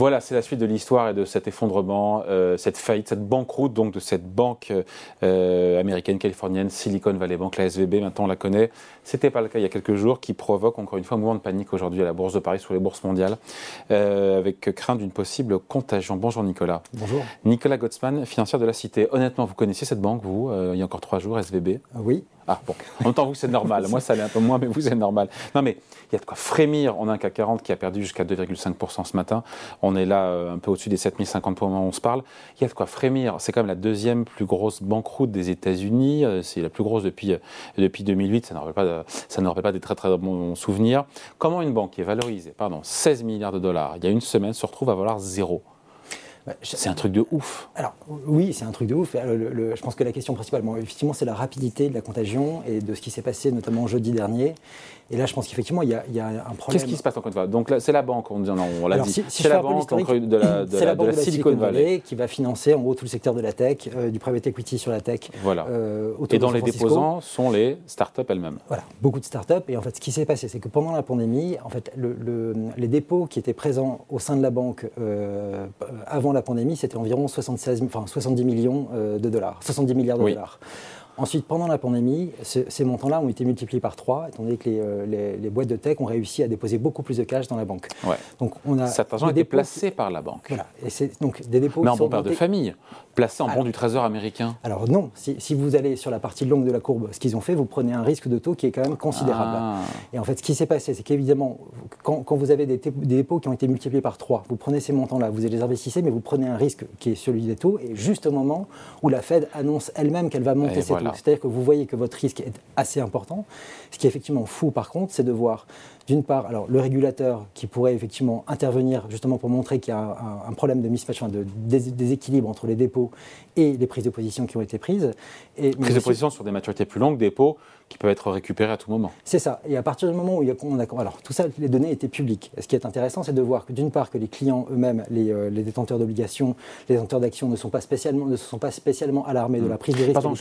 Voilà, c'est la suite de l'histoire et de cet effondrement, euh, cette faillite, cette banqueroute donc de cette banque euh, américaine californienne Silicon Valley Bank, la SVB. Maintenant, on la connaît. C'était pas le cas il y a quelques jours, qui provoque encore une fois un mouvement de panique aujourd'hui à la bourse de Paris, sur les bourses mondiales, euh, avec crainte d'une possible contagion. Bonjour Nicolas. Bonjour. Nicolas Gottsman, financière de la Cité. Honnêtement, vous connaissiez cette banque, vous, il y a encore trois jours, SVB Oui. Ah bon, en même temps, vous, c'est normal. Moi, ça l'est un peu moins, mais vous, c'est normal. Non, mais il y a de quoi frémir. On a un CAC 40 qui a perdu jusqu'à 2,5% ce matin. On est là euh, un peu au-dessus des 7050 points où on se parle. Il y a de quoi frémir. C'est quand même la deuxième plus grosse banqueroute des États-Unis. Euh, c'est la plus grosse depuis, euh, depuis 2008. Ça n'aurait pas, ça n'aurait pas des très très bons souvenirs. Comment une banque qui est valorisée, pardon, 16 milliards de dollars, il y a une semaine, se retrouve à valoir zéro? C'est un truc de ouf. Alors oui, c'est un truc de ouf. je pense que la question principale, effectivement, c'est la rapidité de la contagion et de ce qui s'est passé notamment jeudi dernier. Et là, je pense qu'effectivement, il, y, a un problème. Qu'est-ce qui se passe encore une fois Donc c'est la banque, on, dit, on l'a dit. c'est la banque de la, de la, de Silicon Valley. qui va financer en gros tout le secteur de la tech, euh, du private equity sur la tech. Voilà. Euh, et dont les déposants sont les startups elles-mêmes. Voilà, beaucoup de startups. Et en fait, ce qui s'est passé, c'est que pendant la pandémie, en fait, le, les dépôts qui étaient présents au sein de la banque euh, avant la pandémie, c'était environ 76, enfin, 70 millions de dollars, 70 milliards de dollars. Ensuite, pendant la pandémie, ces montants-là ont été multipliés par 3, étant donné que euh, les, boîtes de tech ont réussi à déposer beaucoup plus de cash dans la banque. Donc, on a Cet argent a été placé par la banque. Voilà. Et c'est donc des dépôts Mais en bon père de famille, placé en bon du trésor américain. Alors non, si, vous allez sur la partie longue de la courbe, ce qu'ils ont fait, vous prenez un risque de taux qui est quand même considérable. Ah. Et en fait, ce qui s'est passé, c'est qu'évidemment, quand, vous avez des, dépôts qui ont été multipliés par 3, vous prenez ces montants-là, vous les investissez, mais vous prenez un risque qui est celui des taux, et juste au moment où la Fed annonce elle-même qu'elle va monter ses taux. C'est-à-dire que vous voyez que votre risque est assez important. Ce qui est effectivement fou, par contre, c'est de voir d'une part, alors le régulateur qui pourrait effectivement intervenir justement pour montrer qu'il y a un, problème de mismatch, de déséquilibre entre les dépôts et les prises de position qui ont été prises. Et, prises de position sur des maturités plus longues, dépôts qui peuvent être récupérés à tout moment. C'est ça. Et à partir du moment où on a, alors tout ça, les données étaient publiques. Ce qui est intéressant, c'est de voir que d'une part que les clients eux-mêmes, les, euh, détenteurs d'obligations, les détenteurs d'actions ne sont pas spécialement, ne se sont pas spécialement alarmés de la prise de risque. Pardon,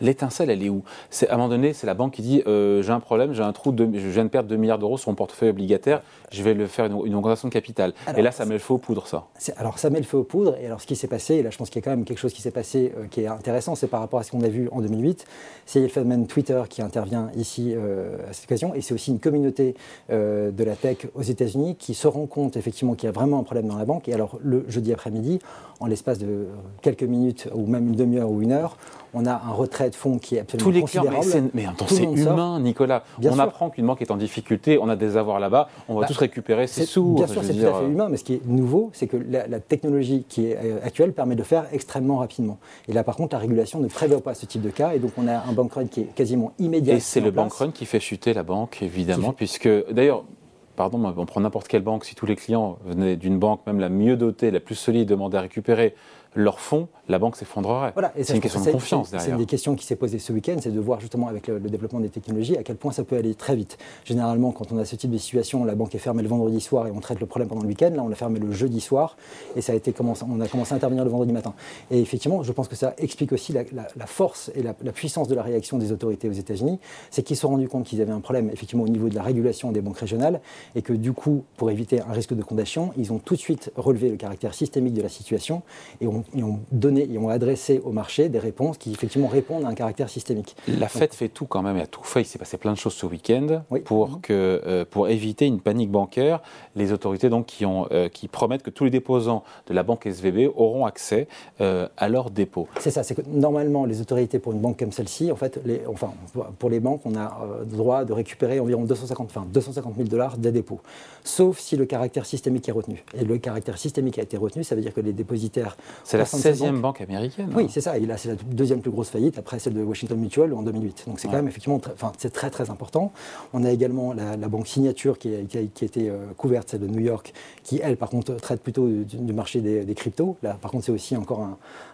l'étincelle, elle est où? C'est à un moment donné, c'est la banque qui dit euh, j'ai un problème, j'ai un trou, de, je viens de perdre 2 milliards d'euros sur mon portefeuille obligataire, je vais le faire une, augmentation de capital. et là, ça met le feu aux poudres, ça. Alors ça met le feu aux poudres. Et alors ce qui s'est passé, et là je pense qu'il y a quand même quelque chose qui s'est passé euh, qui est intéressant, c'est par rapport à ce qu'on a vu en 2008. C'est le phénomène Twitter qui intervient ici euh, à cette occasion, et c'est aussi une communauté euh, de la tech aux États-Unis qui se rend compte effectivement qu'il y a vraiment un problème dans la banque. Et alors le jeudi après-midi, en l'espace de quelques minutes ou même une demi-heure ou une heure, on a un retrait de fonds qui est absolument Tous les considérable. Clients, mais, c'est humain, Nicolas. on apprend qu'une banque est en difficulté, on a des avoirs là-bas, on va bah, tous récupérer ses sous. Bien sûr, c'est tout à fait humain, mais ce qui est nouveau, c'est que la, technologie qui est euh, actuelle permet de le faire extrêmement rapidement. Et là, par contre, la régulation ne prévoit pas ce type de cas, et donc on a un bank run qui est quasiment Et c'est le bank run qui fait chuter la banque, évidemment, puisque d'ailleurs, pardon, on prend n'importe quelle banque, si tous les clients venaient d'une banque, même la mieux dotée, la plus solide, demandaient à récupérer leur fonds, la banque s'effondrerait. Voilà, c'est une question de confiance derrière. C'est une des questions qui s'est posée ce week-end, c'est de voir justement avec le, développement des technologies à quel point ça peut aller très vite. Généralement, quand on a ce type de situation, la banque est fermée le vendredi soir et on traite le problème pendant le week-end. Là, on l'a fermé le jeudi soir et ça a été commencé, on a commencé à intervenir le vendredi matin. Et effectivement, je pense que ça explique aussi la, force et la, puissance de la réaction des autorités aux États-Unis. C'est qu'ils se sont rendus compte qu'ils avaient un problème effectivement au niveau de la régulation des banques régionales et que du coup, pour éviter un risque de condamnation, ils ont tout de suite relevé le caractère systémique de la situation et ont, et ont donné ils ont adressé au marché des réponses qui effectivement répondent à un caractère systémique. La Fed fait tout quand même, et a tout fait. Il s'est passé plein de choses ce week-end pour, mhm. que, euh, pour éviter une panique bancaire. Les autorités donc qui, ont, euh, qui promettent que tous les déposants de la banque SVB auront accès euh, à leurs dépôts. C'est ça. C'est que normalement les autorités pour une banque comme celle-ci, en fait, les, enfin pour les banques, on a le droit de récupérer environ 250, enfin, 250 000 dollars des dépôts, sauf si le caractère systémique est retenu. Et le caractère systémique a été retenu, ça veut dire que les dépositaires. C'est la 16e banque américaine. Oui, c'est ça. Et là, c'est la deuxième plus grosse faillite après celle de Washington Mutual en 2008. Donc c'est quand même effectivement, enfin, c'est très très important. On a également la, banque Signature qui a, qui a, été euh, couverte, celle de New York, qui elle, par contre, traite plutôt du, marché des, cryptos. Là, par contre, c'est aussi encore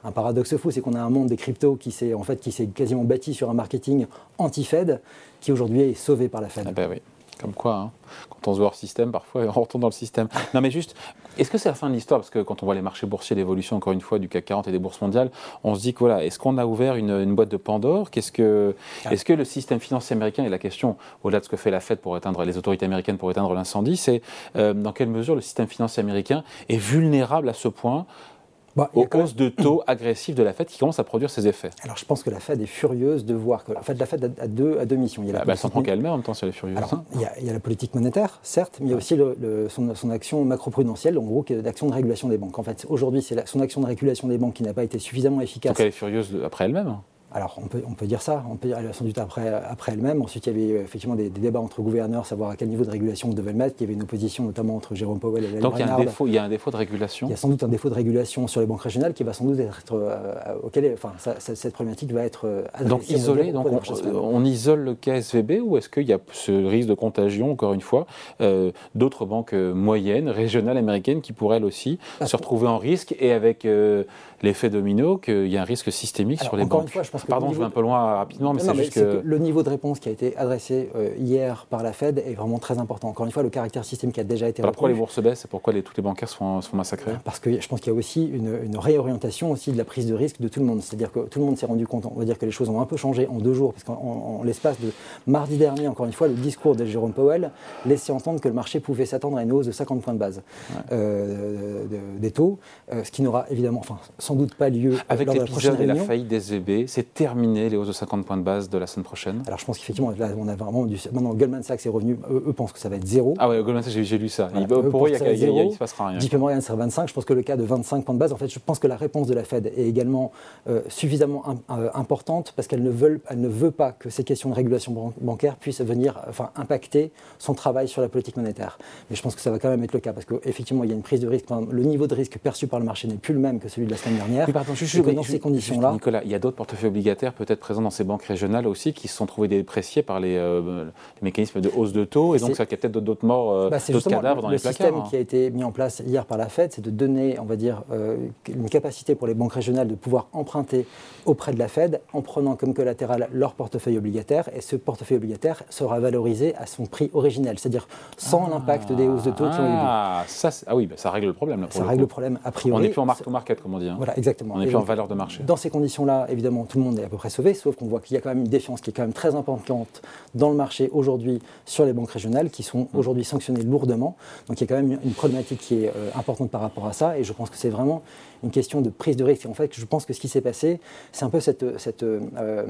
un, paradoxe fou, c'est qu'on a un monde des cryptos qui s'est en fait qui s'est quasiment bâti sur un marketing anti-Fed, qui aujourd'hui est sauvé par la Fed. Ah bah oui. Comme quoi, hein. quand on se voit hors système, parfois on retourne dans le système. Non, mais juste, est-ce que c'est la fin de l'histoire? Parce que quand on voit les marchés boursiers, l'évolution, encore une fois, du CAC 40 et des bourses mondiales, on se dit que voilà, est-ce qu'on a ouvert une, boîte de Pandore? Qu'est-ce que, ah. Est-ce que le système financier américain, et la question, au-delà de ce que fait la Fed pour éteindre, les autorités américaines pour éteindre l'incendie, c'est euh, dans quelle mesure le système financier américain est vulnérable à ce point bah, aux hausses de taux agressifs de la Fed qui commencent à produire ses effets. Alors je pense que la Fed est furieuse de voir que. En fait, la Fed a deux, à deux missions. Il y a la ah, bah, elle s'en prend qu'elle-même en même temps si elle est furieuse. Hein. il, y a, la politique monétaire, certes, mais il y a aussi le, son, son, action macroprudentielle, en gros, d'action de régulation des banques. En fait, aujourd'hui, c'est son action de régulation des banques qui n'a pas été suffisamment efficace. Donc elle est furieuse après elle-même alors, on peut, on peut, dire ça, on peut dire sans doute après, après elle-même. Ensuite, il y avait euh, effectivement des, débats entre gouverneurs, savoir à quel niveau de régulation on devait le mettre. Il y avait une opposition notamment entre Jérôme Powell et Donc, il y, a un défaut, il y a un défaut de régulation Il y a sans doute un défaut de régulation sur les banques régionales qui va sans doute être. Euh, auquel, enfin, cette problématique va être euh, Donc, isolé, donc on, isole le KSVB ou est-ce qu'il y a ce risque de contagion, encore une fois, d'autres banques moyennes, régionales américaines qui pourraient elles aussi se retrouver en risque et avec l'effet domino qu'il y a un risque systémique sur les banques? fois, je pense Pardon, je vais un peu loin rapidement, mais c'est juste que... Le niveau de réponse qui a été adressé euh, hier par la Fed est vraiment très important. Encore une fois, le caractère système qui a déjà été... Alors pourquoi les bourses baissent et pourquoi les, tous les bancaires sont, sont massacrés Parce que je pense qu'il y a aussi une, réorientation aussi de la prise de risque de tout le monde. C'est-à-dire que tout le monde s'est rendu compte, on va dire que les choses ont un peu changé en deux jours, parce qu'en l'espace de mardi dernier, encore une fois, le discours de Jérôme Powell laissait entendre que le marché pouvait s'attendre à une hausse de 50 points de base euh, des taux, euh, ce qui n'aura évidemment, enfin, sans doute pas lieu Avec l'épisode et la faillite des EB, c'est terminé les hausses de 50 points de base de la semaine prochaine Alors je pense qu'effectivement, là, on a vraiment du. Maintenant, Goldman Sachs est revenu, eux, pensent que ça va être zéro. Ah ouais, Goldman Sachs, j'ai lu ça. pour eux, il ne se passera rien. JP Morgan, c'est 25. Je pense que le cas de 25 points de base, en fait, je pense que la réponse de la Fed est également euh, suffisamment euh, importante parce qu'elle ne, veut, elle ne veut pas que ces questions de régulation bancaire puissent venir enfin, impacter son travail sur la politique monétaire. Mais je pense que ça va quand même être le cas parce qu'effectivement, il y a une prise de risque. Le niveau de risque perçu par le marché n'est plus le même que celui de la semaine dernière. Oui, pardon, juste, dans ces conditions-là. Nicolas, il y a d'autres portefeuilles obligataires peut-être présents dans ces banques régionales aussi qui se sont trouvés dépréciés par les, euh, mécanismes de hausse de taux et donc ça a peut-être d'autres morts, euh, bah, d'autres cadavres dans les placards. Le système qui a été mis en place hier par la Fed, c'est de donner, on va dire, euh, une capacité pour les banques régionales de pouvoir emprunter auprès de la Fed en prenant comme collatéral leur portefeuille obligataire et ce portefeuille obligataire sera valorisé à son prix originel, c'est-à-dire sans ah. l'impact des hausses de taux qui ont eu lieu. Ah, ça, ah oui, bah, ça règle le problème. ça règle le problème a priori. On n'est plus en marque to market, comme on dit. Hein. Voilà, exactement. On n'est plus en valeur de marché. Dans ces conditions-là, évidemment, tout le monde est à peu près sauvé, sauf qu'on voit qu'il y a quand même une défiance qui est quand même très importante dans le marché aujourd'hui sur les banques régionales qui sont mm. aujourd'hui sanctionnées lourdement. Donc il y a quand même une problématique qui est euh, importante par rapport à ça et je pense que c'est vraiment une question de prise de risque. en fait, je pense que ce qui s'est passé, c'est un peu cette, cette euh, euh,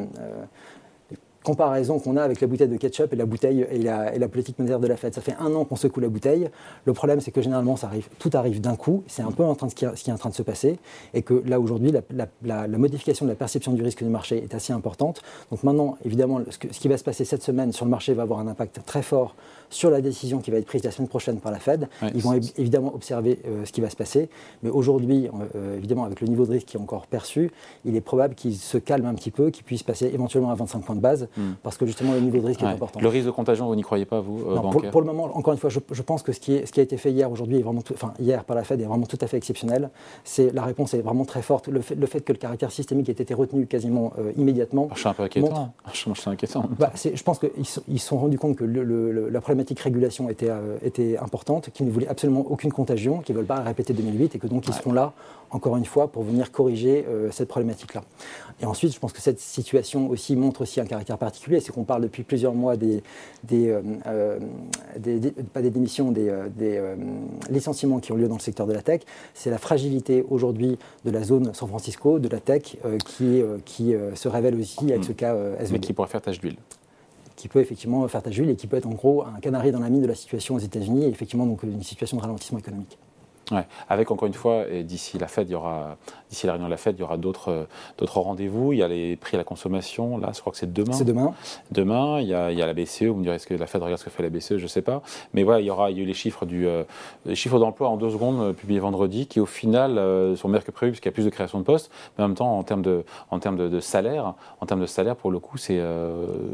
comparaison qu'on a avec la bouteille de ketchup et la bouteille et la, et la, politique monétaire de la Fed. Ça fait un an qu'on secoue la bouteille. Le problème, c'est que généralement, ça arrive, tout arrive d'un coup. C'est un peu en train de ce, qui, est en train de se passer. Et que là, aujourd'hui, la, la, modification de la perception du risque du marché est assez importante. Donc maintenant, évidemment, ce, ce, qui va se passer cette semaine sur le marché va avoir un impact très fort sur la décision qui va être prise la semaine prochaine par la Fed. Ils vont évidemment observer euh, ce qui va se passer. Mais aujourd'hui, euh, euh, évidemment, avec le niveau de risque qui est encore perçu, il est probable qu'il se calme un petit peu, qu'il puisse passer éventuellement à 25 points de base. Parce que justement, le niveau de risque est important. Le risque de contagion, vous n'y croyez pas, vous pour, le moment, encore une fois, je, pense que ce qui, est, ce qui, a été fait hier, aujourd'hui, vraiment enfin, hier par la Fed est vraiment tout à fait exceptionnel. C'est, la réponse est vraiment très forte. Le fait, le fait que le caractère systémique ait été retenu quasiment immédiatement. Je suis un peu inquiétant. je suis inquiétant. Bah, je pense qu'ils se sont rendus compte que la problématique régulation était, euh, était importante, qu'ils ne voulaient absolument aucune contagion, qu'ils ne veulent pas répéter 2008 et que donc ils seront là, encore une fois, pour venir corriger euh, cette problématique-là. Et ensuite, je pense que cette situation aussi montre aussi un caractère particulier, c'est qu'on parle depuis plusieurs mois des, des, euh, pas des démissions, des, des licenciements qui ont lieu dans le secteur de la tech. C'est la fragilité aujourd'hui de la zone San Francisco, de la tech, qui, qui se révèle aussi avec ce cas SVB. Mais qui pourrait faire tâche d'huile qui peut effectivement faire ta Jules et qui peut être en gros un canari dans la mine de la situation aux États-Unis et effectivement donc une situation de ralentissement économique. Ouais. Avec encore une fois, d'ici la Fed, il y aura, d'ici la réunion de la Fed, il y aura d'autres, d'autres rendez-vous. Il y a les prix à la consommation. Là, je crois que c'est demain. C'est demain. Demain, il y, a, il y a la BCE. Vous me direz est-ce que la Fed regarde ce que fait la BCE Je ne sais pas. Mais voilà, il y aura, il y a eu les chiffres du, euh, les chiffres d'emploi en deux secondes euh, publiés vendredi, qui au final euh, sont meilleurs que prévu puisqu'il y a plus de création de postes. Mais en même temps, en termes de, en termes de, salaire, en termes de salaire, pour le coup, c'est,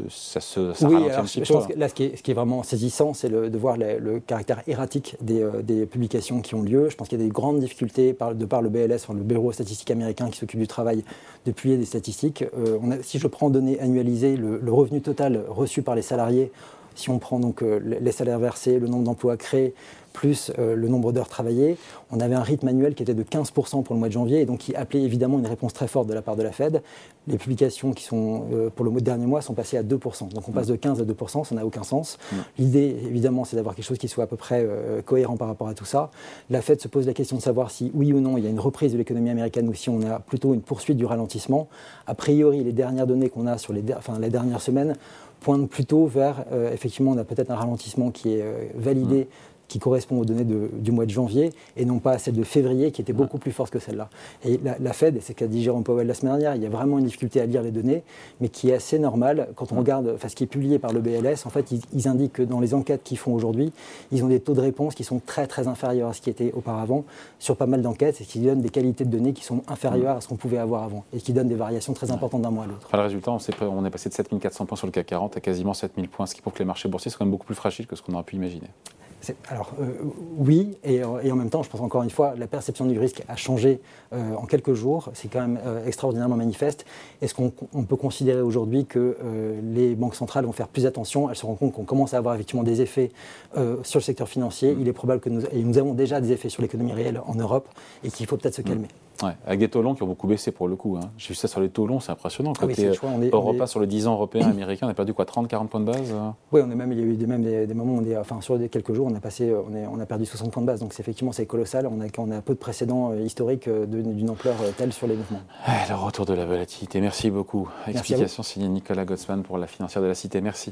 ça se, ça oui, alors, un petit je Pense que là, ce qui, est, ce qui est vraiment saisissant, c'est de voir le caractère erratique des, des publications qui ont lieu. Je pense qu'il y a des grandes difficultés de par le BLS, le Bureau statistique américain qui s'occupe du travail, de publier des statistiques. Euh, si je prends données annualisées, le, revenu total reçu par les salariés Si on prend donc les salaires versés, le nombre d'emplois créés, plus euh, le nombre d'heures travaillées, on avait un rythme annuel qui était de 15% pour le mois de janvier et donc qui appelait évidemment une réponse très forte de la part de la Fed. Les publications qui sont euh, pour le dernier mois sont passées à 2%. Donc on passe de 15 à 2%, ça n'a aucun sens. L'idée évidemment c'est d'avoir quelque chose qui soit à peu près euh, cohérent par rapport à tout ça. La Fed se pose la question de savoir si oui ou non il y a une reprise de l'économie américaine ou si on a plutôt une poursuite du ralentissement. A priori les dernières données qu'on a sur les, enfin, les dernières semaines pointent plutôt vers, effectivement, on a peut-être un ralentissement qui est validé qui correspond aux données du mois de janvier et non pas à celle de février qui était beaucoup plus forte que celle-là. Et la, Fed, et c'est ce qu'a dit Jérôme Powell la semaine dernière, il y a vraiment une difficulté à lire les données, mais qui est assez normale. Quand on regarde enfin, ce qui est publié par le BLS, en fait, ils, indiquent que dans les enquêtes qu'ils font aujourd'hui, ils ont des taux de réponse qui sont très très inférieurs à ce qui était auparavant sur pas mal d'enquêtes et qui donnent des qualités de données qui sont inférieures à ce qu'on pouvait avoir avant et qui donnent des variations très importantes d'un mois à l'autre. le résultat, on, est, on est passé de 7400 points sur le CAC 40 à quasiment 7000 points, ce qui prouve que les marchés boursiers sont quand même beaucoup plus fragiles que ce qu'on aurait pu imaginer. Alors euh, oui, et, en même temps, je pense encore une fois, la perception du risque a changé euh, en quelques jours. C'est quand même euh, extraordinairement manifeste. Est-ce qu'on peut considérer aujourd'hui que les banques centrales vont faire plus attention? Elles se rendent compte qu'on commence à avoir effectivement des effets sur le secteur financier. Il est probable que nous, et nous avons déjà des effets sur l'économie réelle en Europe et qu'il faut peut-être se calmer. Ouais, avec des taux longs qui ont beaucoup baissé pour le coup. Hein. J'ai vu ça sur les taux longs, c'est impressionnant. Côté Europa, sur les 10 ans européens, américains, on a perdu quoi 30, 40 points de base euh Oui, on même, il y a eu des, même des, moments où on est, enfin, sur quelques jours, on a, passé, on, est, on a perdu 60 points de base. Donc effectivement, c'est colossal. On a, on a peu de précédents euh, historiques euh, d'une ampleur telle sur les mouvements. le retour de la volatilité. Merci beaucoup. Explication signée Nicolas Gottsman pour la financière de la Cité. Merci.